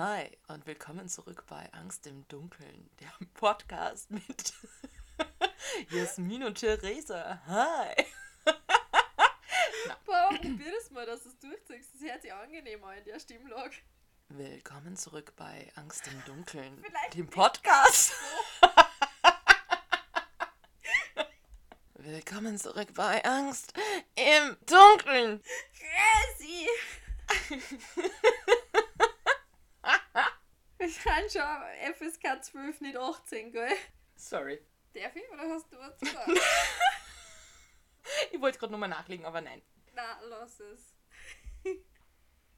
Hi und willkommen zurück bei Angst im Dunkeln, der Podcast mit Jasmin und Theresa. Hi. Boah, probier das mal, dass du es durchziehst. Das hört sich angenehm an, der Stimmlage. Willkommen zurück bei Angst im Dunkeln, Vielleicht dem Podcast. Willkommen zurück bei Angst im Dunkeln. Crazy! Ich kann schon FSK 12, nicht 18, gell? Sorry. Darf ich oder hast du was zu sagen? Ich wollte gerade nochmal nachlegen, aber nein. Na, lass es.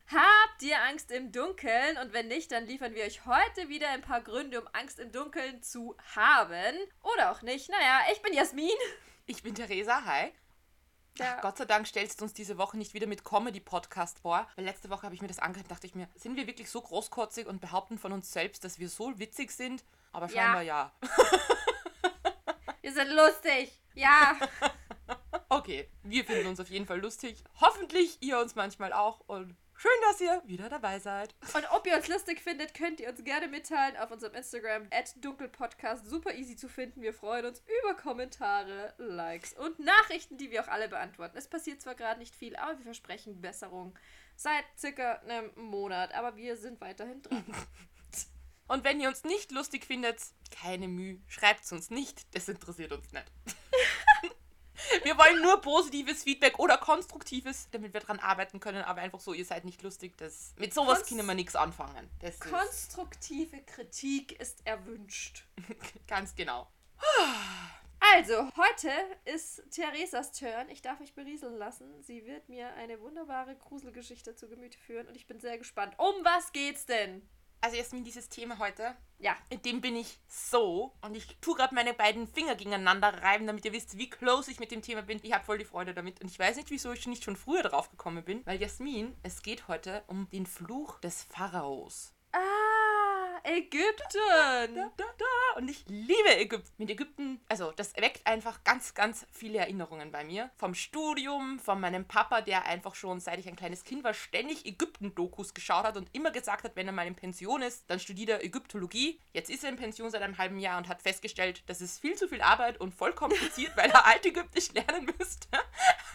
Habt ihr Angst im Dunkeln? Und wenn nicht, dann liefern wir euch heute wieder ein paar Gründe, um Angst im Dunkeln zu haben. Oder auch nicht. Naja, ich bin Jasmin. Ich bin Theresa, hi. Ja. Ach, Gott sei Dank stellst du uns diese Woche nicht wieder mit Comedy-Podcast vor. Weil letzte Woche habe ich mir das angehört und dachte ich mir, sind wir wirklich so großkotzig und behaupten von uns selbst, dass wir so witzig sind? Aber Ja. scheinbar ja. Wir sind lustig. Ja. Okay, wir finden uns auf jeden Fall lustig. Hoffentlich ihr uns manchmal auch. Und schön, dass ihr wieder dabei seid. Und ob ihr uns lustig findet, könnt ihr uns gerne mitteilen auf unserem Instagram dunkelpodcast. Super easy zu finden. Wir freuen uns über Kommentare, Likes und Nachrichten, die wir auch alle beantworten. Es passiert zwar gerade nicht viel, aber wir versprechen Besserung seit circa einem Monat. Aber wir sind weiterhin dran. Und wenn ihr uns nicht lustig findet, keine Mühe, schreibt uns nicht. Das interessiert uns nicht. Wir wollen nur positives Feedback oder konstruktives, damit wir dran arbeiten können, aber einfach so, ihr seid nicht lustig. Das, mit sowas Konst- können wir nichts anfangen. Das ist Konstruktive Kritik ist erwünscht. ganz genau. Also, heute ist Theresas Turn. Ich darf mich berieseln lassen. Sie wird mir eine wunderbare Gruselgeschichte zu Gemüte führen und ich bin sehr gespannt. Um was geht's denn? Also Jasmin, dieses Thema heute, Ja, in dem bin ich so und ich tue gerade meine beiden Finger gegeneinander reiben, damit ihr wisst, wie close ich mit dem Thema bin. Ich habe voll die Freude damit und ich weiß nicht, wieso ich nicht schon früher drauf gekommen bin, weil Jasmin, es geht heute um den Fluch des Pharaos. Ah, Ägypten. Da, da, da. Und ich liebe Ägypten. Mit Ägypten, also das weckt einfach ganz, ganz viele Erinnerungen bei mir. Vom Studium, von meinem Papa, der einfach schon, seit ich ein kleines Kind war, ständig Ägypten-Dokus geschaut hat und immer gesagt hat, wenn er mal in Pension ist, dann studiert er Ägyptologie. Jetzt ist er in Pension seit einem halben Jahr und hat festgestellt, das ist viel zu viel Arbeit und voll kompliziert, weil er Altägyptisch lernen müsste.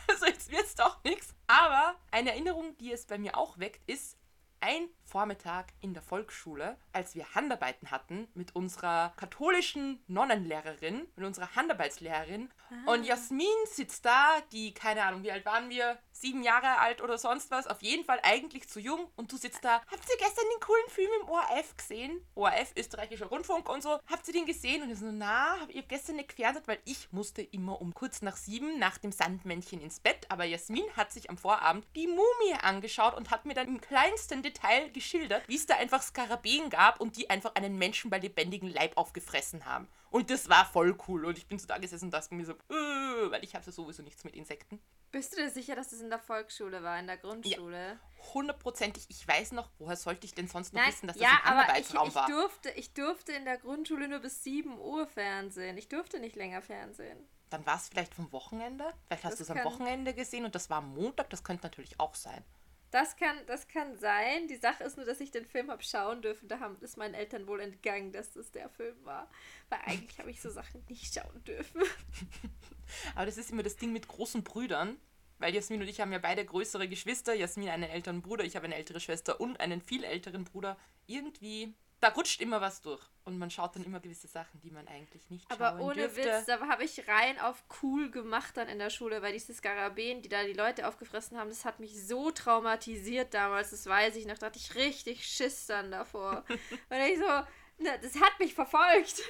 Also jetzt wird's doch nichts. Aber eine Erinnerung, die es bei mir auch weckt, ist, ein Vormittag in der Volksschule, als wir Handarbeiten hatten mit unserer katholischen Nonnenlehrerin, mit unserer Handarbeitslehrerin. Und Jasmin sitzt da, die, keine Ahnung, wie alt waren wir? Sieben Jahre alt oder sonst was. Auf jeden Fall eigentlich zu jung. Und du sitzt da. Habt ihr gestern den coolen Film im ORF gesehen? ORF, österreichischer Rundfunk und so. Habt ihr den gesehen? Und ich so, na, hab ihr gestern nicht gefährdet, weil ich musste immer um kurz nach sieben nach dem Sandmännchen ins Bett. Aber Jasmin hat sich am Vorabend die Mumie angeschaut und hat mir dann im kleinsten Detail geschildert, wie es da einfach Skarabäen gab und die einfach einen Menschen bei lebendigem Leib aufgefressen haben. Und das war voll cool. Und ich bin so da gesessen und dachte mir so, äh, weil ich habe ja sowieso nichts mit Insekten. Bist du dir sicher, dass es in der Volksschule war, in der Grundschule? Hundertprozentig, ich weiß noch, woher sollte ich denn sonst noch Nein, wissen, dass ja, das ein aber ich, Handarbeitsraum ich, war? durfte, ich durfte in der Grundschule nur bis 7 Uhr Fernsehen. Ich durfte nicht länger Fernsehen. Dann war es vielleicht vom Wochenende. Vielleicht hast Das du es am Wochenende gesehen und das war am Montag. Das könnte natürlich auch sein. Das kann, das kann sein. Die Sache ist nur, dass ich den Film habe schauen dürfen. Da haben, ist meinen Eltern wohl entgangen, dass das der Film war. Weil eigentlich habe ich so Sachen nicht schauen dürfen. Aber das ist immer das Ding mit großen Brüdern. Weil Jasmin und ich haben ja beide größere Geschwister. Jasmin einen älteren Bruder, ich habe eine ältere Schwester und einen viel älteren Bruder. Irgendwie, da rutscht immer was durch. Und man schaut dann immer gewisse Sachen, die man eigentlich nicht Aber schauen ohne dürfte. Witz, da habe ich rein auf cool gemacht dann in der Schule, weil diese Skarabäen, die da die Leute aufgefressen haben, das hat mich so traumatisiert damals, das weiß ich noch, da hatte ich richtig Schiss dann davor. Und ich so, ne, das hat mich verfolgt.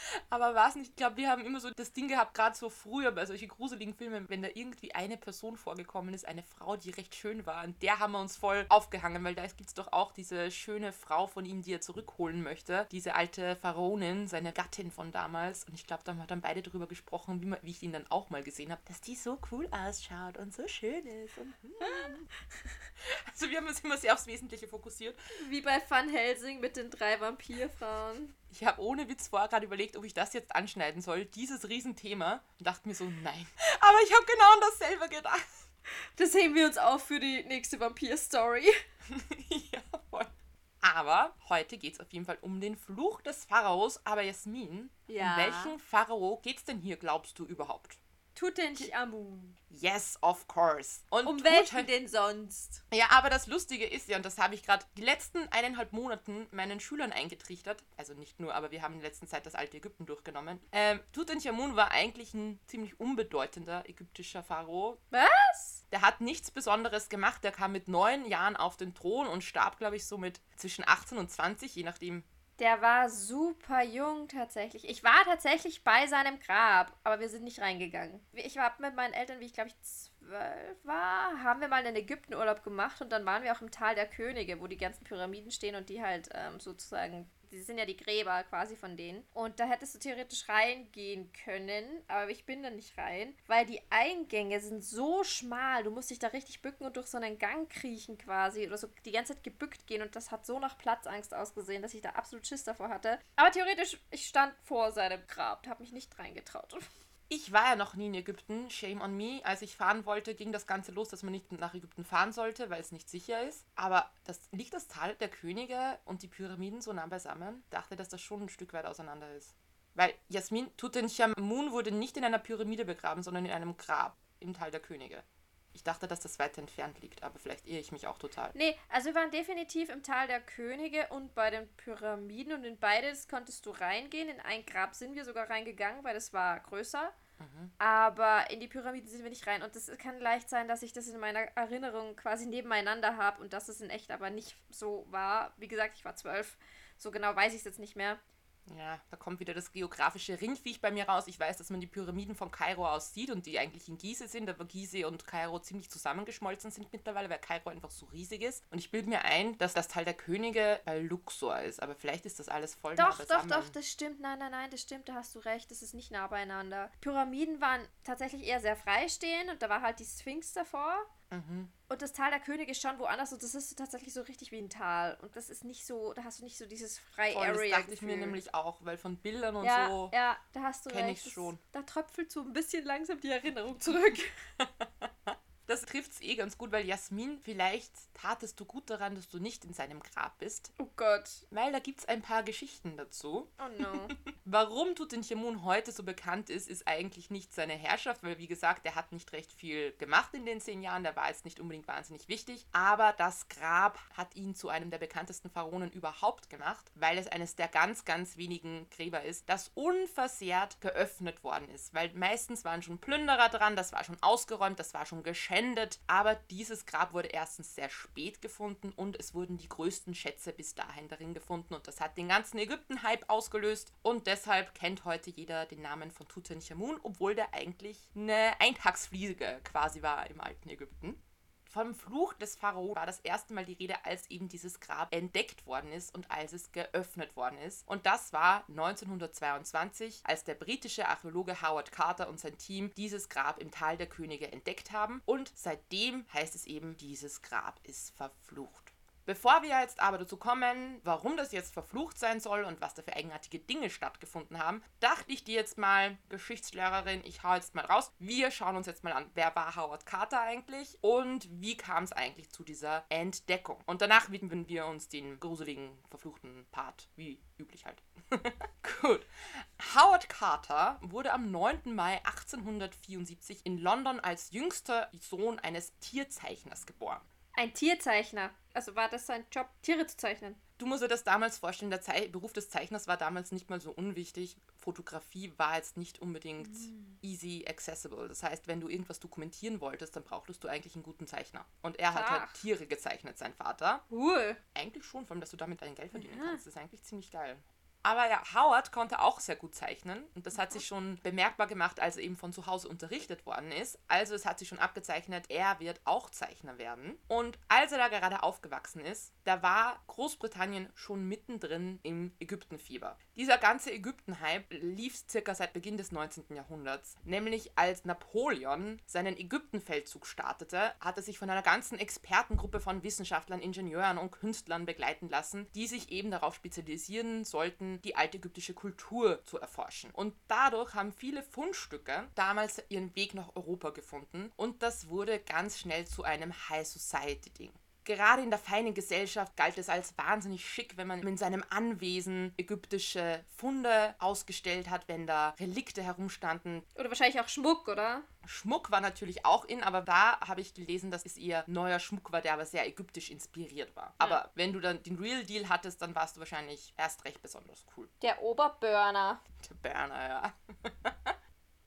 Aber war es nicht, ich glaube, wir haben immer so das Ding gehabt, gerade so früher bei solchen gruseligen Filmen, wenn da irgendwie eine Person vorgekommen ist, eine Frau, die recht schön war, und der haben wir uns voll aufgehangen, weil da gibt es doch auch diese schöne Frau von ihm, die er zurückholen möchte. Diese alte Pharaonin, seine Gattin von damals. Und ich glaube, da haben wir dann beide drüber gesprochen, wie, man, wie ich ihn dann auch mal gesehen habe, dass die so cool ausschaut und so schön ist. Und, hm. Also wir haben uns immer sehr aufs Wesentliche fokussiert. Wie bei Van Helsing mit den drei Vampirfrauen. Ich habe ohne Witz vorher gerade überlegt, ob ich das jetzt anschneiden soll, dieses Riesenthema. Und dachte mir so, nein. Aber ich habe genau an dasselbe gedacht. Das heben wir uns auf für die nächste Vampir-Story. ja, voll. Aber heute geht es auf jeden Fall um den Fluch des Pharaos. Aber Jasmin, Ja. um welchen Pharao geht's denn hier, glaubst du überhaupt? Tutanchamun. Yes, of course. Und Um welchen denn sonst? Ja, aber das Lustige ist ja, und das habe ich gerade die letzten eineinhalb Monaten meinen Schülern eingetrichtert, also nicht nur, aber wir haben in der letzten Zeit das alte Ägypten durchgenommen. Ähm, Tutanchamun war eigentlich ein ziemlich unbedeutender ägyptischer Pharao. Was? Der hat nichts Besonderes gemacht. Der kam mit neun Jahren auf den Thron und starb, glaube ich, so mit zwischen 18 und 20, je nachdem. Der war super jung tatsächlich. Ich war tatsächlich bei seinem Grab, aber wir sind nicht reingegangen. Ich war mit meinen Eltern, wie ich glaube ich zwölf war, haben wir mal einen Ägyptenurlaub gemacht und dann waren wir auch im Tal der Könige, wo die ganzen Pyramiden stehen und die halt ähm, sozusagen, die sind ja die Gräber quasi von denen. Und da hättest du theoretisch reingehen können, aber ich bin da nicht rein, weil die Eingänge sind so schmal. Du musst dich da richtig bücken und durch so einen Gang kriechen quasi oder so die ganze Zeit gebückt gehen und das hat so nach Platzangst ausgesehen, dass ich da absolut Schiss davor hatte. Aber theoretisch, ich stand vor seinem Grab, habe mich nicht reingetraut. Ich war ja noch nie in Ägypten, shame on me. Als ich fahren wollte, ging das Ganze los, dass man nicht nach Ägypten fahren sollte, weil es nicht sicher ist. Aber das, liegt das Tal der Könige und die Pyramiden so nah beisammen? Dachte, dass das schon ein Stück weit auseinander ist. Weil Jasmin Tutanchamun wurde nicht in einer Pyramide begraben, sondern in einem Grab im Tal der Könige. Ich dachte, dass das weiter entfernt liegt, aber vielleicht irre ich mich auch total. Nee, also wir waren definitiv im Tal der Könige und bei den Pyramiden und in beides konntest du reingehen. In ein Grab sind wir sogar reingegangen, weil das war größer. Aber in die Pyramiden sind wir nicht rein. Und es kann leicht sein, dass ich das in meiner Erinnerung quasi nebeneinander habe und dass es in echt aber nicht so war. Wie gesagt, ich war zwölf. So genau weiß ich es jetzt nicht mehr. Ja, da kommt wieder das geografische Ringviech bei mir raus. Ich weiß, dass man die Pyramiden von Kairo aus sieht und die eigentlich in Gizeh sind, aber Gizeh und Kairo ziemlich zusammengeschmolzen sind mittlerweile, weil Kairo einfach so riesig ist. Und ich bilde mir ein, dass das Teil der Könige bei Luxor ist, aber vielleicht ist das alles voll nah Doch, doch, beisammen. doch, das stimmt. Nein, nein, nein, das stimmt, da hast du recht. Das ist nicht nah beieinander. Pyramiden waren tatsächlich eher sehr freistehend und da war halt die Sphinx davor. Mhm. Und das Tal der Könige ist schon woanders und das ist tatsächlich so richtig wie ein Tal. Und das ist nicht so, da hast du nicht so dieses freie Voll, das Area. dachte ich mir nämlich auch, weil von Bildern und ja, so. ja, da hast du kenn recht. Das- schon. Da tröpfelt so ein bisschen langsam die Erinnerung zurück. Das trifft es eh ganz gut, weil Jasmin, vielleicht tatest du gut daran, dass du nicht in seinem Grab bist, oh Gott. weil da gibt es ein paar Geschichten dazu. Oh no. Warum Tutanchamun heute so bekannt ist, ist eigentlich nicht seine Herrschaft, weil wie gesagt, er hat nicht recht viel gemacht in den zehn Jahren, der war jetzt nicht unbedingt wahnsinnig wichtig, aber das Grab hat ihn zu einem der bekanntesten Pharaonen überhaupt gemacht, weil es eines der ganz, ganz wenigen Gräber ist, das unversehrt geöffnet worden ist, weil meistens waren schon Plünderer dran, das war schon ausgeräumt, das war schon geschändet, aber dieses Grab wurde erstens sehr spät gefunden und es wurden die größten Schätze bis dahin darin gefunden und das hat den ganzen Ägypten-Hype ausgelöst und deshalb kennt heute jeder den Namen von Tutanchamun, obwohl der eigentlich eine Eintagsfliege quasi war im alten Ägypten. Vom Fluch des Pharao war das erste Mal die Rede, als eben dieses Grab entdeckt worden ist und als es geöffnet worden ist. Und das war 1922, als der britische Archäologe Howard Carter und sein Team dieses Grab im Tal der Könige entdeckt haben. Und seitdem heißt es eben, dieses Grab ist verflucht. Bevor wir jetzt aber dazu kommen, warum das jetzt verflucht sein soll und was da für eigenartige Dinge stattgefunden haben, dachte ich dir jetzt mal, Geschichtslehrerin, ich hau jetzt mal raus. Wir schauen uns jetzt mal an, wer war Howard Carter eigentlich und wie kam es eigentlich zu dieser Entdeckung. Und danach widmen wir uns den gruseligen, verfluchten Part, wie üblich halt. Gut. Howard Carter wurde am 9. Mai 1874 in London als jüngster Sohn eines Tierzeichners geboren. Ein Tierzeichner. Also war das sein Job, Tiere zu zeichnen? Du musst dir das damals vorstellen, der Zei Beruf des Zeichners war damals nicht mal so unwichtig. Fotografie war jetzt nicht unbedingt easy accessible. Das heißt, wenn du irgendwas dokumentieren wolltest, dann brauchtest du eigentlich einen guten Zeichner. Und er hat halt. Tiere gezeichnet, sein Vater. Cool. Eigentlich schon, vor allem, dass du damit dein Geld verdienen Ja. kannst. Das ist eigentlich ziemlich geil. Aber ja, Howard konnte auch sehr gut zeichnen und das hat sich schon bemerkbar gemacht, als er eben von zu Hause unterrichtet worden ist. Also es hat sich schon abgezeichnet, er wird auch Zeichner werden. Und als er da gerade aufgewachsen ist, da war Großbritannien schon mittendrin im Ägyptenfieber. Dieser ganze Ägypten-Hype lief circa seit Beginn des 19. Jahrhunderts. Nämlich als Napoleon seinen Ägyptenfeldzug startete, hat er sich von einer ganzen Expertengruppe von Wissenschaftlern, Ingenieuren und Künstlern begleiten lassen, die sich eben darauf spezialisieren sollten, die altägyptische Kultur zu erforschen. Und dadurch haben viele Fundstücke damals ihren Weg nach Europa gefunden und das wurde ganz schnell zu einem High Society Ding. Gerade in der feinen Gesellschaft galt es als wahnsinnig schick, wenn man in seinem Anwesen ägyptische Funde ausgestellt hat, wenn da Relikte herumstanden. Oder wahrscheinlich auch Schmuck, oder? Schmuck war natürlich auch in, aber da habe ich gelesen, dass es eher neuer Schmuck war, der aber sehr ägyptisch inspiriert war. Aber wenn du dann den Real Deal hattest, dann warst du wahrscheinlich erst recht besonders cool. Der Oberburner. Der Berner, ja.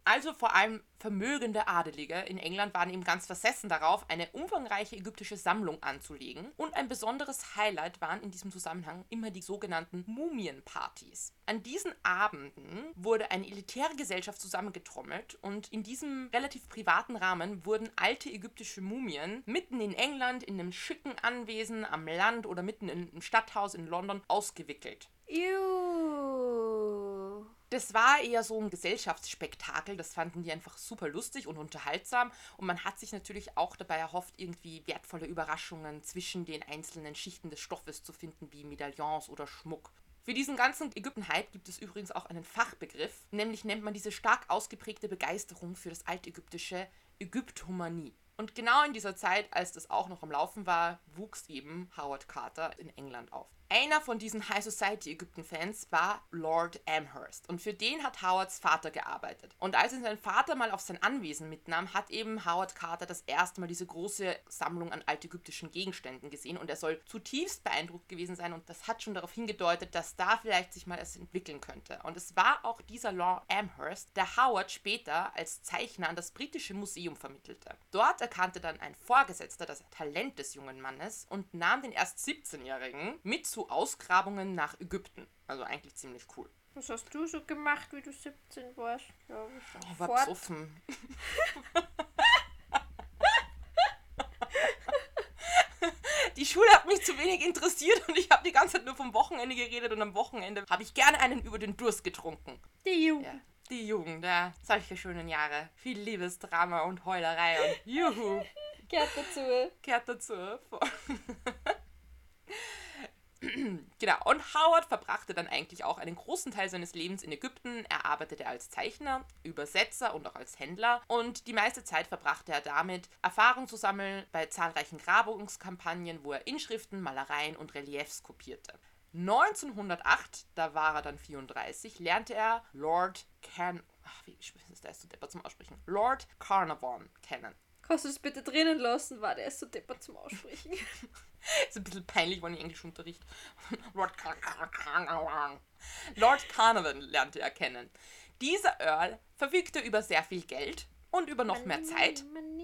Also vor allem vermögende Adelige in England waren eben ganz versessen darauf, eine umfangreiche ägyptische Sammlung anzulegen. Und ein besonderes Highlight waren in diesem Zusammenhang immer die sogenannten Mumienpartys. An diesen Abenden wurde eine elitäre Gesellschaft zusammengetrommelt und in diesem relativ privaten Rahmen wurden alte ägyptische Mumien mitten in England in einem schicken Anwesen am Land oder mitten im Stadthaus in London ausgewickelt. Ew. Das war eher so ein Gesellschaftsspektakel. Das fanden die einfach super lustig und unterhaltsam. Und man hat sich natürlich auch dabei erhofft, irgendwie wertvolle Überraschungen zwischen den einzelnen Schichten des Stoffes zu finden, wie Medaillons oder Schmuck. Für diesen ganzen Ägypten-Hype gibt es übrigens auch einen Fachbegriff, nämlich nennt man diese stark ausgeprägte Begeisterung für das altägyptische Ägyptomanie. Und genau in dieser Zeit, als das auch noch am Laufen war, wuchs eben Howard Carter in England auf. Einer von diesen High Society Ägypten-Fans war Lord Amherst und für den hat Howards Vater gearbeitet. Und als ihn sein Vater mal auf sein Anwesen mitnahm, hat eben Howard Carter das erste Mal diese große Sammlung an altägyptischen Gegenständen gesehen und er soll zutiefst beeindruckt gewesen sein und das hat schon darauf hingedeutet, dass da vielleicht sich mal es entwickeln könnte. Und es war auch dieser Lord Amherst, der Howard später als Zeichner an das britische Museum vermittelte. Dort erkannte dann ein Vorgesetzter das Talent des jungen Mannes und nahm den erst 17-Jährigen mit zu Ausgrabungen nach Ägypten. Also eigentlich ziemlich cool. Was hast du so gemacht, wie du 17 warst? Ja, ich Ich war fort. besoffen. Die Schule hat mich zu wenig interessiert und ich habe die ganze Zeit nur vom Wochenende geredet und am Wochenende habe ich gerne einen über den Durst getrunken. Die Jugend. Ja, die Jugend, ja. Solche schönen Jahre. Viel Liebesdrama und Heulerei und juhu. Gehört dazu. kehrt dazu. genau, und Howard verbrachte dann eigentlich auch einen großen Teil seines Lebens in Ägypten. Er arbeitete als Zeichner, Übersetzer und auch als Händler. Und die meiste Zeit verbrachte er damit, Erfahrung zu sammeln bei zahlreichen Grabungskampagnen, wo er Inschriften, Malereien und Reliefs kopierte. 1908, da war er dann 34, lernte er Lord Can... Ach, wie ist das so depper zum Aussprechen? Lord Carnarvon kennen. Kannst du es bitte drinnen lassen? War der ist so deppert zum Aussprechen. Ist ein bisschen peinlich, wenn ich Englischunterricht. Lord, Car Car Carnarvon. Lord Carnarvon lernte er kennen. Dieser Earl verfügte über sehr viel Geld und über noch mehr Zeit. Money.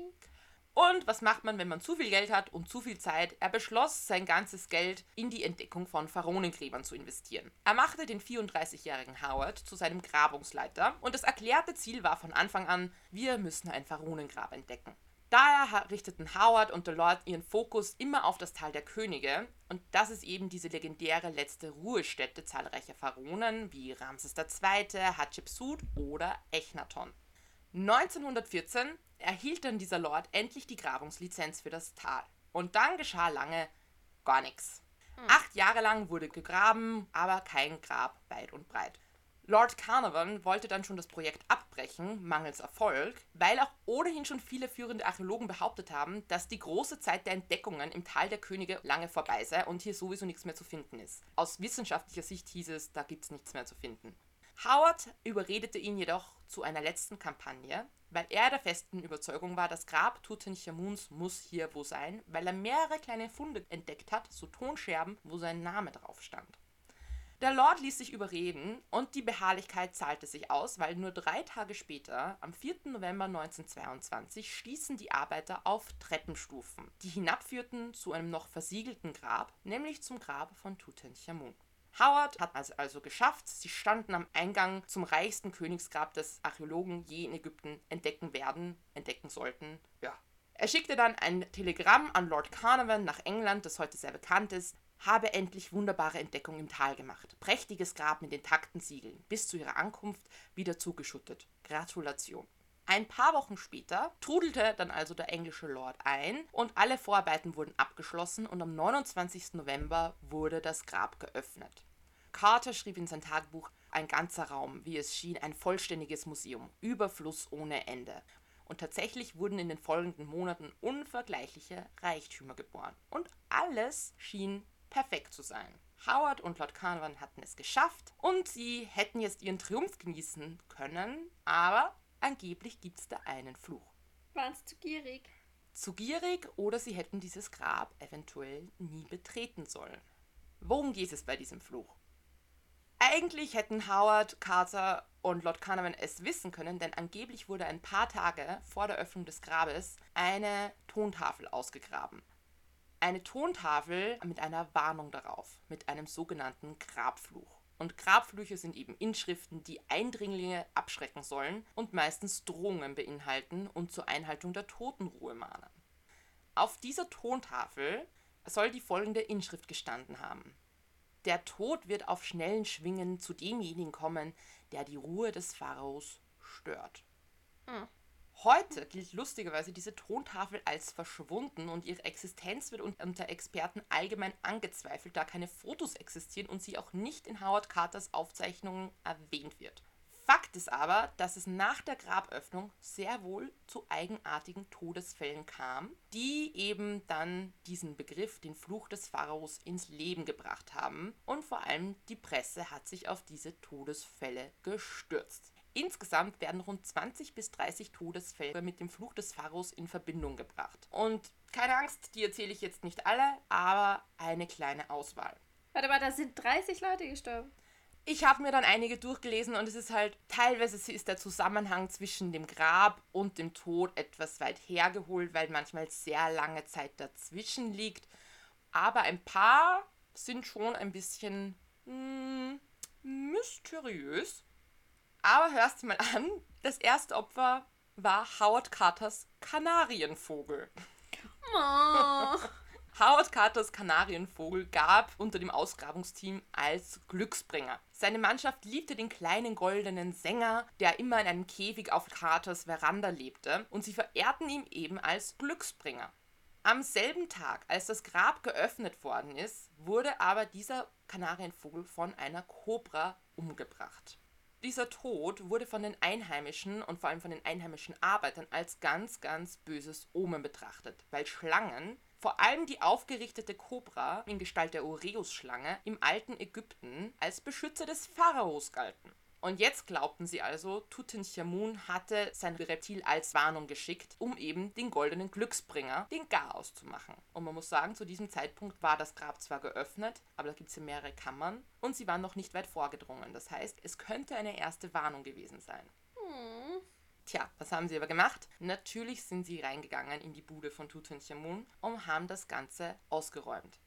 Und was macht man, wenn man zu viel Geld hat und zu viel Zeit? Er beschloss, sein ganzes Geld in die Entdeckung von Pharaonengräbern zu investieren. Er machte den 34-jährigen Howard zu seinem Grabungsleiter und das erklärte Ziel war von Anfang an, wir müssen ein Pharaonengrab entdecken. Daher richteten Howard und der Lord ihren Fokus immer auf das Tal der Könige und das ist eben diese legendäre letzte Ruhestätte zahlreicher Pharaonen wie Ramses II., Hatschepsut oder Echnaton. 1914 erhielt dann dieser Lord endlich die Grabungslizenz für das Tal. Und dann geschah lange gar nichts. Acht Jahre lang wurde gegraben, aber kein Grab weit und breit. Lord Carnarvon wollte dann schon das Projekt abbrechen, mangels Erfolg, weil auch ohnehin schon viele führende Archäologen behauptet haben, dass die große Zeit der Entdeckungen im Tal der Könige lange vorbei sei und hier sowieso nichts mehr zu finden ist. Aus wissenschaftlicher Sicht hieß es, da gibt es nichts mehr zu finden. Howard überredete ihn jedoch zu einer letzten Kampagne, weil er der festen Überzeugung war, das Grab Tutanchamuns muss hier wo sein, weil er mehrere kleine Funde entdeckt hat, so Tonscherben, wo sein Name drauf stand. Der Lord ließ sich überreden und die Beharrlichkeit zahlte sich aus, weil nur drei Tage später, am 4. November 1922, stießen die Arbeiter auf Treppenstufen, die hinabführten zu einem noch versiegelten Grab, nämlich zum Grab von Tutanchamun. Howard hat es also geschafft. Sie standen am Eingang zum reichsten Königsgrab, das Archäologen je in Ägypten entdecken werden, entdecken sollten. Ja. Er schickte dann ein Telegramm an Lord Carnarvon nach England, das heute sehr bekannt ist, habe endlich wunderbare Entdeckung im Tal gemacht. Prächtiges Grab mit intakten Siegeln, bis zu ihrer Ankunft wieder zugeschüttet. Gratulation. Ein paar Wochen später trudelte dann also der englische Lord ein und alle Vorarbeiten wurden abgeschlossen und am 29. November wurde das Grab geöffnet. Carter schrieb in sein Tagebuch, ein ganzer Raum, wie es schien, ein vollständiges Museum, Überfluss ohne Ende. Und tatsächlich wurden in den folgenden Monaten unvergleichliche Reichtümer geboren. Und alles schien perfekt zu sein. Howard und Lord Carnarvon hatten es geschafft und sie hätten jetzt ihren Triumph genießen können, aber angeblich gibt es da einen Fluch. Waren es zu gierig? Zu gierig oder sie hätten dieses Grab eventuell nie betreten sollen. Worum geht es bei diesem Fluch? Eigentlich hätten Howard, Carter und Lord Carnarvon es wissen können, denn angeblich wurde ein paar Tage vor der Öffnung des Grabes eine Tontafel ausgegraben. Eine Tontafel mit einer Warnung darauf, mit einem sogenannten Grabfluch. Und Grabflüche sind eben Inschriften, die Eindringlinge abschrecken sollen und meistens Drohungen beinhalten und zur Einhaltung der Totenruhe mahnen. Auf dieser Tontafel soll die folgende Inschrift gestanden haben. Der Tod wird auf schnellen Schwingen zu demjenigen kommen, der die Ruhe des Pharaos stört. Hm. Heute gilt lustigerweise diese Tontafel als verschwunden und ihre Existenz wird unter Experten allgemein angezweifelt, da keine Fotos existieren und sie auch nicht in Howard Carters Aufzeichnungen erwähnt wird. Fakt ist aber, dass es nach der Graböffnung sehr wohl zu eigenartigen Todesfällen kam, die eben dann diesen Begriff, den Fluch des Pharaos, ins Leben gebracht haben. Und vor allem die Presse hat sich auf diese Todesfälle gestürzt. Insgesamt werden rund 20 bis 30 Todesfälle mit dem Fluch des Pharaos in Verbindung gebracht. Und keine Angst, die erzähle ich jetzt nicht alle, aber eine kleine Auswahl. Warte mal, da sind 30 Leute gestorben. Ich habe mir dann einige durchgelesen und es ist halt, teilweise ist der Zusammenhang zwischen dem Grab und dem Tod etwas weit hergeholt, weil manchmal sehr lange Zeit dazwischen liegt. Aber ein paar sind schon ein bisschen mh, mysteriös. Aber hörst du mal an, das erste Opfer war Howard Carters Kanarienvogel. Oh. Howard Carters Kanarienvogel gab unter dem Ausgrabungsteam als Glücksbringer. Seine Mannschaft liebte den kleinen goldenen Sänger, der immer in einem Käfig auf Carters Veranda lebte, und sie verehrten ihn eben als Glücksbringer. Am selben Tag, als das Grab geöffnet worden ist, wurde aber dieser Kanarienvogel von einer Kobra umgebracht. Dieser Tod wurde von den Einheimischen und vor allem von den einheimischen Arbeitern als ganz, ganz böses Omen betrachtet, weil Schlangen vor allem die aufgerichtete Kobra in Gestalt der Ureus-Schlange im alten Ägypten als Beschützer des Pharaos galten. Und jetzt glaubten sie also, Tutanchamun hatte sein Reptil als Warnung geschickt, um eben den goldenen Glücksbringer, den Garaus zu machen. Und man muss sagen, zu diesem Zeitpunkt war das Grab zwar geöffnet, aber da gibt es ja mehrere Kammern und sie waren noch nicht weit vorgedrungen. Das heißt, es könnte eine erste Warnung gewesen sein. Hm. Tja, was haben sie aber gemacht? Natürlich sind sie reingegangen in die Bude von Tutanchamun und haben das Ganze ausgeräumt.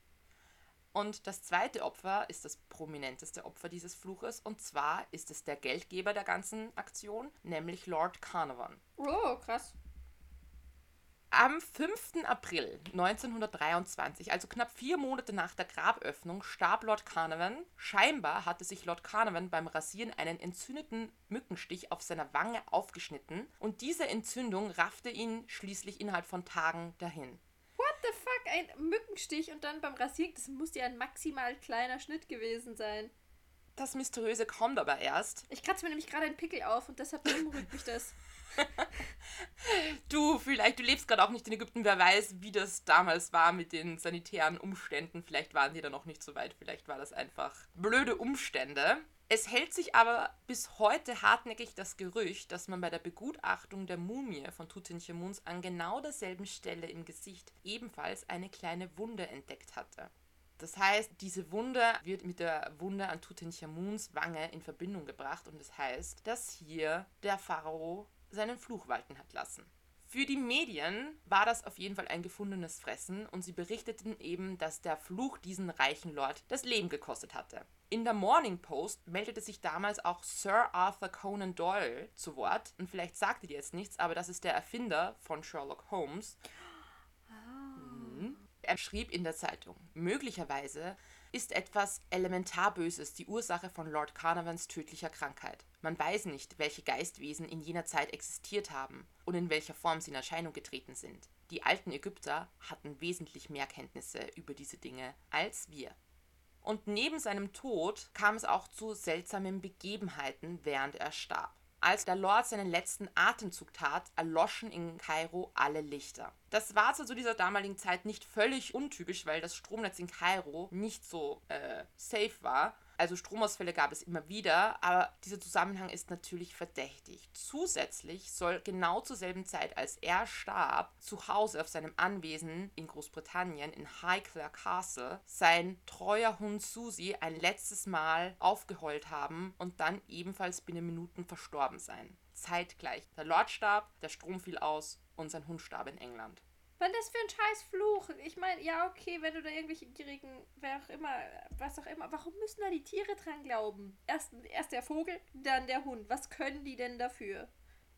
Und das zweite Opfer ist das prominenteste Opfer dieses Fluches und zwar ist es der Geldgeber der ganzen Aktion, nämlich Lord Carnarvon. Oh, krass. Am 5. April 1923, also knapp vier Monate nach der Graböffnung, starb Lord Carnarvon. Scheinbar hatte sich Lord Carnarvon beim Rasieren einen entzündeten Mückenstich auf seiner Wange aufgeschnitten und diese Entzündung raffte ihn schließlich innerhalb von Tagen dahin. What the fuck? Ein Mückenstich und dann beim Rasieren, das muss ja ein maximal kleiner Schnitt gewesen sein. Das Mysteriöse kommt aber erst. Ich kratze mir nämlich gerade einen Pickel auf und deshalb beunruhigt mich das. Du, vielleicht, du lebst gerade auch nicht in Ägypten, wer weiß, wie das damals war mit den sanitären Umständen. Vielleicht waren die da noch nicht so weit, vielleicht war das einfach blöde Umstände. Es hält sich aber bis heute hartnäckig das Gerücht, dass man bei der Begutachtung der Mumie von Tutanchamuns an genau derselben Stelle im Gesicht ebenfalls eine kleine Wunde entdeckt hatte. Das heißt, diese Wunde wird mit der Wunde an Tutanchamuns Wange in Verbindung gebracht und das heißt, dass hier der Pharao seinen Fluch walten hat lassen. Für die Medien war das auf jeden Fall ein gefundenes Fressen und sie berichteten eben, dass der Fluch diesen reichen Lord das Leben gekostet hatte. In der Morning Post meldete sich damals auch Sir Arthur Conan Doyle zu Wort und vielleicht sagte dir jetzt nichts, aber das ist der Erfinder von Sherlock Holmes. Mhm. Er schrieb in der Zeitung, möglicherweise ist etwas Elementarböses die Ursache von Lord Carnarvons tödlicher Krankheit. Man weiß nicht, welche Geistwesen in jener Zeit existiert haben und in welcher Form sie in Erscheinung getreten sind. Die alten Ägypter hatten wesentlich mehr Kenntnisse über diese Dinge als wir. Und neben seinem Tod kam es auch zu seltsamen Begebenheiten, während er starb. Als der Lord seinen letzten Atemzug tat, erloschen in Kairo alle Lichter. Das war zu dieser damaligen Zeit nicht völlig untypisch, weil das Stromnetz in Kairo nicht so äh, safe war, also Stromausfälle gab es immer wieder, aber dieser Zusammenhang ist natürlich verdächtig. Zusätzlich soll genau zur selben Zeit, als er starb, zu Hause auf seinem Anwesen in Großbritannien in Highclere Castle sein treuer Hund Susie ein letztes Mal aufgeheult haben und dann ebenfalls binnen Minuten verstorben sein. Zeitgleich. Der Lord starb, der Strom fiel aus und sein Hund starb in England. Was das für ein scheiß Fluch? Ich meine, ja, okay, wenn du da irgendwelche gierigen, wer auch immer, was auch immer, warum müssen da die Tiere dran glauben? Erst, erst der Vogel, dann der Hund. Was können die denn dafür?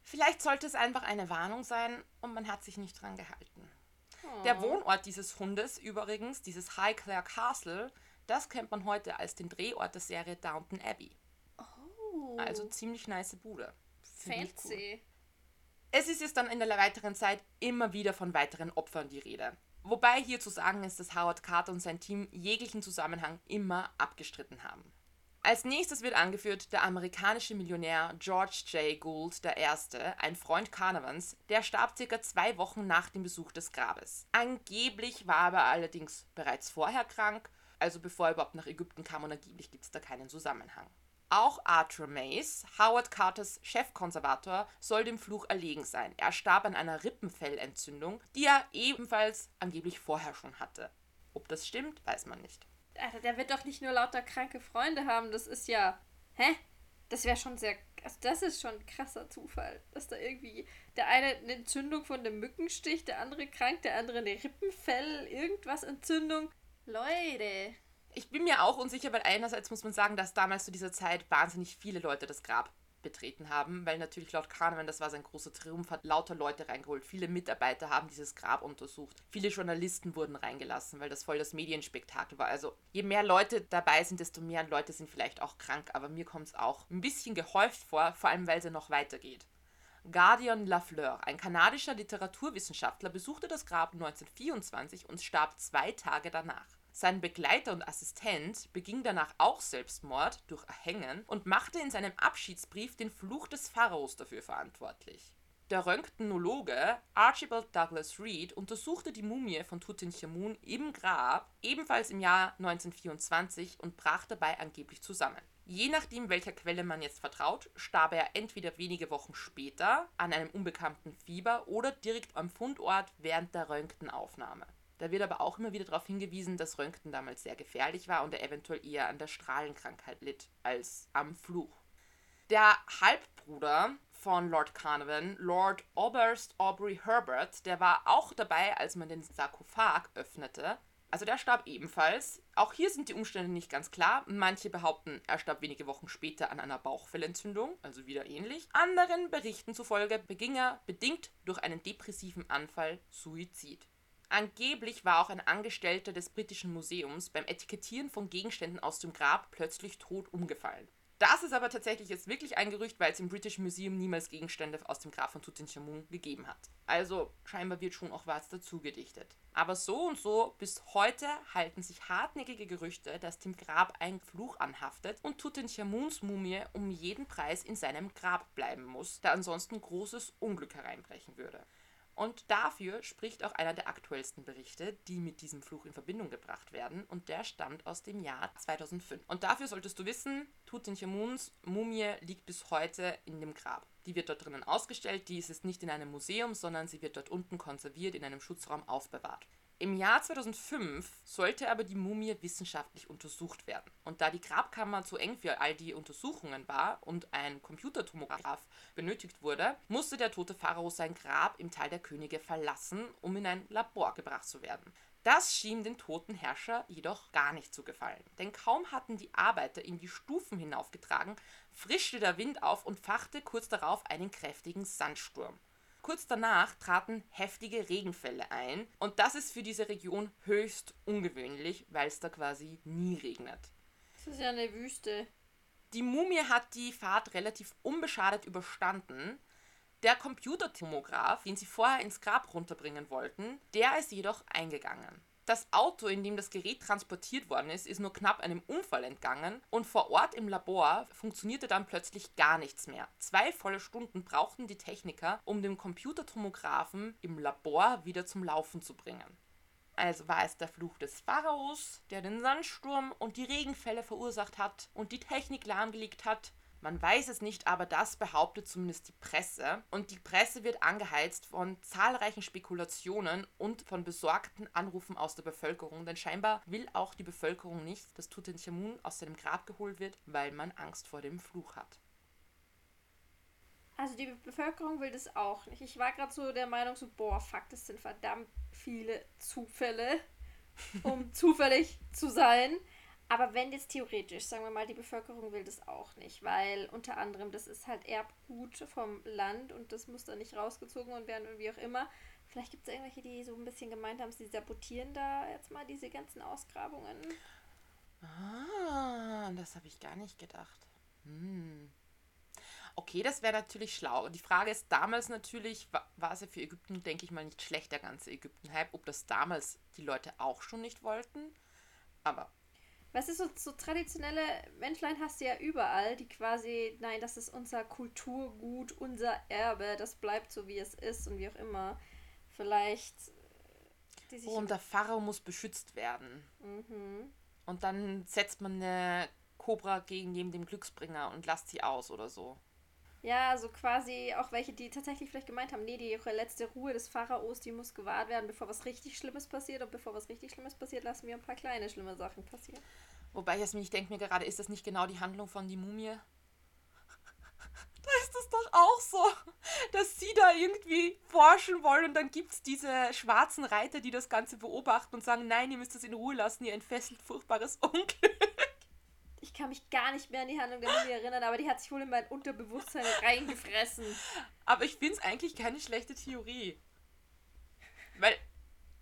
Vielleicht sollte es einfach eine Warnung sein und man hat sich nicht dran gehalten. Oh. Der Wohnort dieses Hundes übrigens, dieses Highclere Castle, das kennt man heute als den Drehort der Serie Downton Abbey. Oh. Also ziemlich nice Bude. Fancy. Es ist jetzt dann in der weiteren Zeit immer wieder von weiteren Opfern die Rede. Wobei hier zu sagen ist, dass Howard Carter und sein Team jeglichen Zusammenhang immer abgestritten haben. Als nächstes wird angeführt der amerikanische Millionär George J. Gould I., ein Freund Carnavans, der starb circa zwei Wochen nach dem Besuch des Grabes. Angeblich war er allerdings bereits vorher krank, also bevor er überhaupt nach Ägypten kam und angeblich gibt es da keinen Zusammenhang. Auch Arthur Mace, Howard Carters Chefkonservator, soll dem Fluch erlegen sein. Er starb an einer Rippenfellentzündung, die er ebenfalls angeblich vorher schon hatte. Ob das stimmt, weiß man nicht. Alter, der wird doch nicht nur lauter kranke Freunde haben, das ist ja. Hä? Das wäre schon sehr. Also das ist schon ein krasser Zufall, dass da irgendwie der eine eine Entzündung von dem Mückenstich, der andere krank, der andere eine Rippenfell, irgendwas Entzündung. Leute. Ich bin mir auch unsicher, weil einerseits muss man sagen, dass damals zu dieser Zeit wahnsinnig viele Leute das Grab betreten haben, weil natürlich laut Kahnemann, das war sein großer Triumph, hat lauter Leute reingeholt. Viele Mitarbeiter haben dieses Grab untersucht. Viele Journalisten wurden reingelassen, weil das voll das Medienspektakel war. Also je mehr Leute dabei sind, desto mehr Leute sind vielleicht auch krank. Aber mir kommt es auch ein bisschen gehäuft vor, vor allem weil es ja noch weitergeht. Guardian Lafleur, ein kanadischer Literaturwissenschaftler, besuchte das Grab 1924 und starb zwei Tage danach. Sein Begleiter und Assistent beging danach auch Selbstmord durch Erhängen und machte in seinem Abschiedsbrief den Fluch des Pharaos dafür verantwortlich. Der Röntgenologe Archibald Douglas Reed untersuchte die Mumie von Tutanchamun im Grab, ebenfalls im Jahr 1924, und brach dabei angeblich zusammen. Je nachdem, welcher Quelle man jetzt vertraut, starb er entweder wenige Wochen später an einem unbekannten Fieber oder direkt am Fundort während der Röntgenaufnahme. Da wird aber auch immer wieder darauf hingewiesen, dass Röntgen damals sehr gefährlich war und er eventuell eher an der Strahlenkrankheit litt als am Fluch. Der Halbbruder von Lord Carnarvon, Lord Oberst Aubrey Herbert, der war auch dabei, als man den Sarkophag öffnete. Also der starb ebenfalls. Auch hier sind die Umstände nicht ganz klar. Manche behaupten, er starb wenige Wochen später an einer Bauchfellentzündung, also wieder ähnlich. Anderen Berichten zufolge beging er, bedingt durch einen depressiven Anfall, Suizid. Angeblich war auch ein Angestellter des britischen Museums beim Etikettieren von Gegenständen aus dem Grab plötzlich tot umgefallen. Das ist aber tatsächlich jetzt wirklich ein Gerücht, weil es im British Museum niemals Gegenstände aus dem Grab von Tutanchamun gegeben hat. Also scheinbar wird schon auch was dazu gedichtet. Aber so und so, bis heute halten sich hartnäckige Gerüchte, dass dem Grab ein Fluch anhaftet und Tutanchamuns Mumie um jeden Preis in seinem Grab bleiben muss, da ansonsten großes Unglück hereinbrechen würde. Und dafür spricht auch einer der aktuellsten Berichte, die mit diesem Fluch in Verbindung gebracht werden. Und der stammt aus dem Jahr 2005. Und dafür solltest du wissen, Tutanchamuns Mumie liegt bis heute in dem Grab. Die wird dort drinnen ausgestellt, die ist es nicht in einem Museum, sondern sie wird dort unten konserviert, in einem Schutzraum aufbewahrt. Im Jahr 2005 sollte aber die Mumie wissenschaftlich untersucht werden. Und da die Grabkammer zu eng für all die Untersuchungen war und ein Computertomograph benötigt wurde, musste der tote Pharao sein Grab im Tal der Könige verlassen, um in ein Labor gebracht zu werden. Das schien den toten Herrscher jedoch gar nicht zu gefallen, denn kaum hatten die Arbeiter ihn die Stufen hinaufgetragen, frischte der Wind auf und fachte kurz darauf einen kräftigen Sandsturm. Kurz danach traten heftige Regenfälle ein und das ist für diese Region höchst ungewöhnlich, weil es da quasi nie regnet. Das ist ja eine Wüste. Die Mumie hat die Fahrt relativ unbeschadet überstanden. Der Computertomograph, den sie vorher ins Grab runterbringen wollten, der ist jedoch eingegangen. Das Auto, in dem das Gerät transportiert worden ist, ist nur knapp einem Unfall entgangen und vor Ort im Labor funktionierte dann plötzlich gar nichts mehr. Zwei volle Stunden brauchten die Techniker, um den Computertomographen im Labor wieder zum Laufen zu bringen. Also war es der Fluch des Pharaos, der den Sandsturm und die Regenfälle verursacht hat und die Technik lahmgelegt hat, man weiß es nicht, aber das behauptet zumindest die Presse. Und die Presse wird angeheizt von zahlreichen Spekulationen und von besorgten Anrufen aus der Bevölkerung. Denn scheinbar will auch die Bevölkerung nicht, dass Tutanchamun aus seinem Grab geholt wird, weil man Angst vor dem Fluch hat. Also die Bevölkerung will das auch nicht. Ich war gerade so der Meinung, so, boah, fuck, das sind verdammt viele Zufälle, um zufällig zu sein. Aber wenn jetzt theoretisch, sagen wir mal, die Bevölkerung will das auch nicht, weil unter anderem das ist halt Erbgut vom Land und das muss dann nicht rausgezogen werden und wie auch immer. Vielleicht gibt es irgendwelche, die so ein bisschen gemeint haben, sie sabotieren da jetzt mal diese ganzen Ausgrabungen. Ah, das habe ich gar nicht gedacht. Hm. Okay, das wäre natürlich schlau. Die Frage ist damals natürlich, war es ja für Ägypten, denke ich mal, nicht schlecht, der ganze Ägypten-Hype, ob das damals die Leute auch schon nicht wollten. Aber was ist so, so traditionelle Menschlein hast du ja überall, die quasi, nein, das ist unser Kulturgut, unser Erbe, das bleibt so wie es ist und wie auch immer. Vielleicht. Die oh, und der Pharao muss beschützt werden. Mhm. Und dann setzt man eine Cobra gegen neben dem Glücksbringer und lasst sie aus oder so. Ja, so quasi auch welche, die tatsächlich vielleicht gemeint haben, nee, die letzte Ruhe des Pharaos, die muss gewahrt werden, bevor was richtig Schlimmes passiert. Und bevor was richtig Schlimmes passiert, lassen wir ein paar kleine schlimme Sachen passieren. Wobei, Jasmin, ich denke mir gerade, ist das nicht genau die Handlung von die Mumie? Da ist es doch auch so, dass sie da irgendwie forschen wollen und dann gibt es diese schwarzen Reiter, die das Ganze beobachten und sagen, nein, ihr müsst das in Ruhe lassen, ihr entfesselt furchtbares Unglück ich kann mich gar nicht mehr an die Handlung der Mumie erinnern, aber die hat sich wohl in mein Unterbewusstsein reingefressen. Aber ich finde es eigentlich keine schlechte Theorie. Weil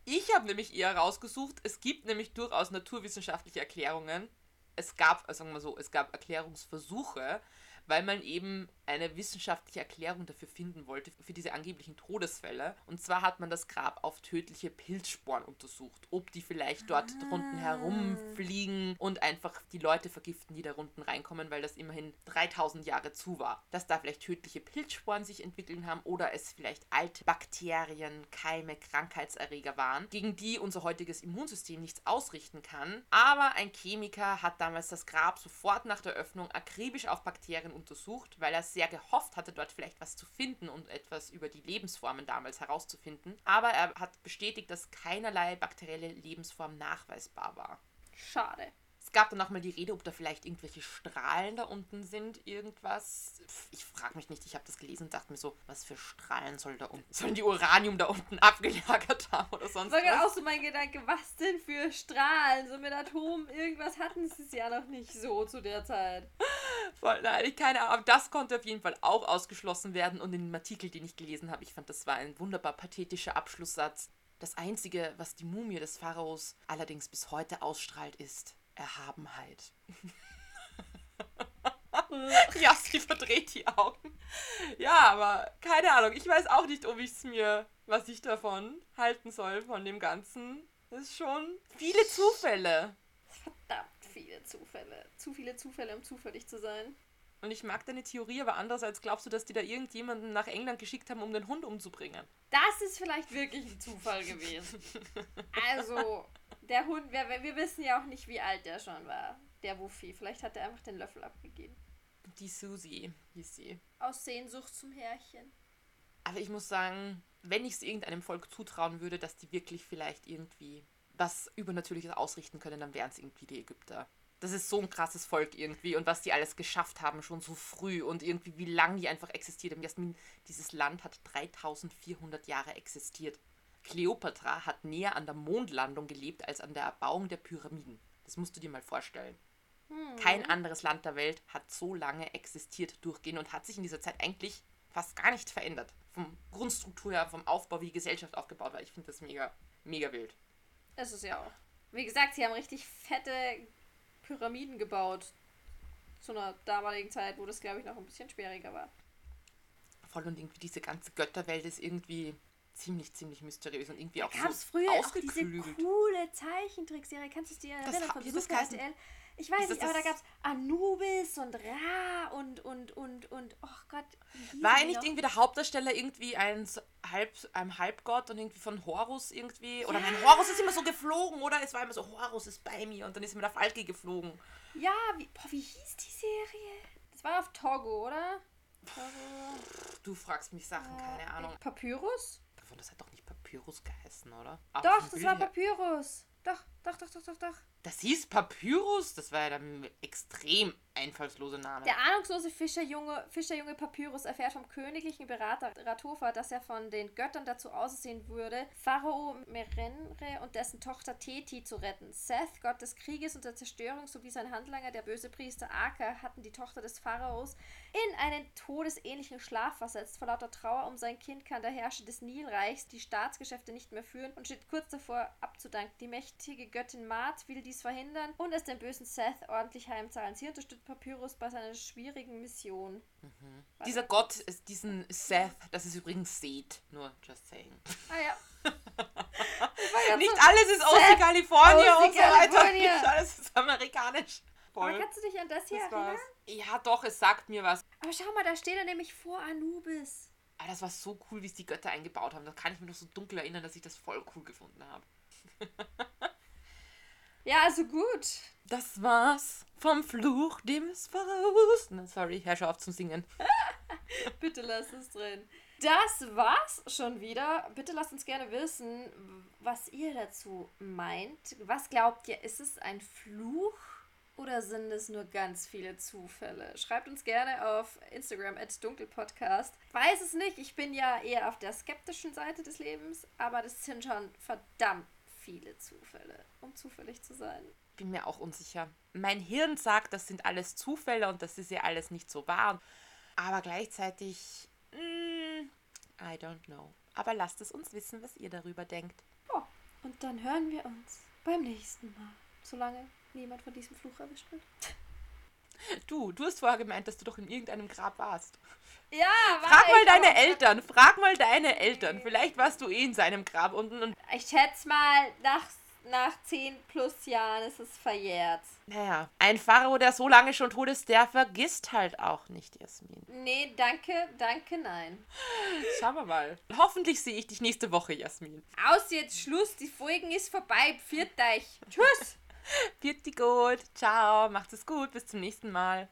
ich habe nämlich eher rausgesucht, es gibt nämlich durchaus naturwissenschaftliche Erklärungen. Es gab, also sagen wir so, es gab Erklärungsversuche, weil man eben eine wissenschaftliche Erklärung dafür finden wollte, für diese angeblichen Todesfälle. Und zwar hat man das Grab auf tödliche Pilzsporen untersucht, ob die vielleicht dort ah. drunten herumfliegen und einfach die Leute vergiften, die da unten reinkommen, weil das immerhin 3000 Jahre zu war. Dass da vielleicht tödliche Pilzsporen sich entwickeln haben oder es vielleicht alte Bakterien, Keime, Krankheitserreger waren, gegen die unser heutiges Immunsystem nichts ausrichten kann. Aber ein Chemiker hat damals das Grab sofort nach der Öffnung akribisch auf Bakterien untersucht, weil er sehr gehofft hatte, dort vielleicht was zu finden und etwas über die Lebensformen damals herauszufinden. Aber er hat bestätigt, dass keinerlei bakterielle Lebensform nachweisbar war. Schade. Es gab dann nochmal die Rede, ob da vielleicht irgendwelche Strahlen da unten sind, irgendwas. Ich frage mich nicht, ich habe das gelesen und dachte mir so, was für Strahlen soll da unten? Sollen die Uranium da unten abgelagert haben oder sonst War was? War auch so mein Gedanke, was denn für Strahlen? So mit Atomen, irgendwas hatten sie es ja noch nicht so zu der Zeit. Voll, nein, keine Ahnung. Aber das konnte auf jeden Fall auch ausgeschlossen werden und in dem Artikel, den ich gelesen habe, ich fand, das war ein wunderbar pathetischer Abschlusssatz. Das Einzige, was die Mumie des Pharaos allerdings bis heute ausstrahlt, ist Erhabenheit. ja, sie verdreht die Augen. Ja, aber keine Ahnung. Ich weiß auch nicht, ob ich es mir, was ich davon halten soll, von dem Ganzen. Das ist schon viele Zufälle. Viele Zufälle. Zu viele Zufälle, um zufällig zu sein. Und ich mag deine Theorie, aber andererseits glaubst du, dass die da irgendjemanden nach England geschickt haben, um den Hund umzubringen? Das ist vielleicht wirklich ein Zufall gewesen. Also, der Hund, wir, wir wissen ja auch nicht, wie alt der schon war. Der Wuffi. Vielleicht hat er einfach den Löffel abgegeben. Die Susi hieß sie. Aus Sehnsucht zum Herrchen. Aber ich muss sagen, wenn ich es irgendeinem Volk zutrauen würde, dass die wirklich vielleicht irgendwie was Übernatürliches ausrichten können, dann wären es irgendwie die Ägypter das ist so ein krasses Volk irgendwie und was die alles geschafft haben schon so früh und irgendwie wie lange die einfach existiert haben. Jasmin, dieses Land hat 3400 Jahre existiert. Kleopatra hat näher an der Mondlandung gelebt als an der Erbauung der Pyramiden. Das musst du dir mal vorstellen. Hm. Kein anderes Land der Welt hat so lange existiert durchgehend und hat sich in dieser Zeit eigentlich fast gar nicht verändert. Vom Grundstruktur her, vom Aufbau, wie die Gesellschaft aufgebaut war. Ich finde das mega, mega wild. Das ist ja auch. Wie gesagt, sie haben richtig fette Pyramiden gebaut. Zu einer damaligen Zeit, wo das, glaube ich, noch ein bisschen schwieriger war. Voll und irgendwie diese ganze Götterwelt ist irgendwie ziemlich, ziemlich mysteriös und irgendwie auch Gab es so früher auch diese coole Zeichentrickserie? Kannst du es dir Das erinnern von das geheißen? RTL? Ich weiß nicht, aber da gab es Anubis und Ra und, und, und, und, oh Gott. War noch? irgendwie der Hauptdarsteller irgendwie ein Halb, ein Halbgott und irgendwie von Horus irgendwie? Oder nein, Horus ist immer so geflogen, oder? Es war immer so, Horus ist bei mir und dann ist immer der Falke geflogen. Ja, wie, boah, wie hieß die Serie? Das war auf Togo, oder? Togo. Du fragst mich Sachen, keine Ahnung. Papyrus? Davon, das hat doch nicht Papyrus geheißen, oder? Aber Doch, das war Papyrus. Doch, doch, doch, doch, doch, doch. Das hieß Papyrus? Das war ja der extrem einfallslose Name. Der ahnungslose Fischerjunge, Fischerjunge Papyrus erfährt vom königlichen Berater Ratofa, dass er von den Göttern dazu aussehen würde, Pharao Merenre und dessen Tochter Teti zu retten. Seth, Gott des Krieges und der Zerstörung, sowie sein Handlanger, der böse Priester Aka, hatten die Tochter des Pharaos in einen todesähnlichen Schlaf versetzt. Vor lauter Trauer um sein Kind kann der Herrscher des Nilreichs die Staatsgeschäfte nicht mehr führen und steht kurz davor abzudanken. Die mächtige Göttin Maat will dies verhindern und es dem bösen Seth ordentlich heimzahlen. Sie unterstützt Papyrus bei seiner schwierigen Mission. Dieser Gott ist diesen Seth, das ist übrigens Seth, nur just saying. Ah ja. Nicht so- alles ist aus California Aus und so weiter. Nicht alles ist amerikanisch. Aber Voll. kannst du dich an das hier Das erinnern? war's. Ja, doch, es sagt mir was. Aber schau mal, da steht er nämlich vor Anubis. Aber das war so cool, wie es die Götter eingebaut haben. Da kann ich mich noch so dunkel erinnern, dass ich das voll cool gefunden habe. Ja, also gut. Das war's vom Fluch Pharaos. Na, sorry, hör schon auf zum Singen. Bitte lass es drin. Das war's schon wieder. Bitte lasst uns gerne wissen, was ihr dazu meint. Was glaubt ihr, ist es ein Fluch oder sind es nur ganz viele Zufälle? Schreibt uns gerne auf Instagram at dunkelpodcast. Weiß es nicht, ich bin ja eher auf der skeptischen Seite des Lebens, aber das sind schon verdammt viele Zufälle, um zufällig zu sein. Bin mir auch unsicher. Mein Hirn sagt, das sind alles Zufälle und das ist ja alles nicht so wahr. Aber gleichzeitig, mm, I don't know. Aber lasst es uns wissen, was ihr darüber denkt. Ja, und dann hören wir uns beim nächsten Mal, solange niemand von diesem Fluch erwischt wird. Du, du hast vorher gemeint, dass du doch in irgendeinem Grab warst. Ja, war Frag mal deine. Eltern, frag mal deine Eltern. Vielleicht warst du eh in seinem Grab unten und Ich schätze mal, nach, nach 10 plus Jahren ist es verjährt. naja, ein Pharao, der so lange schon tot ist, der vergisst halt auch nicht, Jasmin. Nee, danke, danke, nein. Schauen wir mal. Hoffentlich sehe ich dich nächste Woche, Jasmin. Aus jetzt, Schluss, die Folgen ist vorbei. Pfiat euch. Tschüss. Viert die gut. Ciao. Macht es gut. Bis zum nächsten Mal.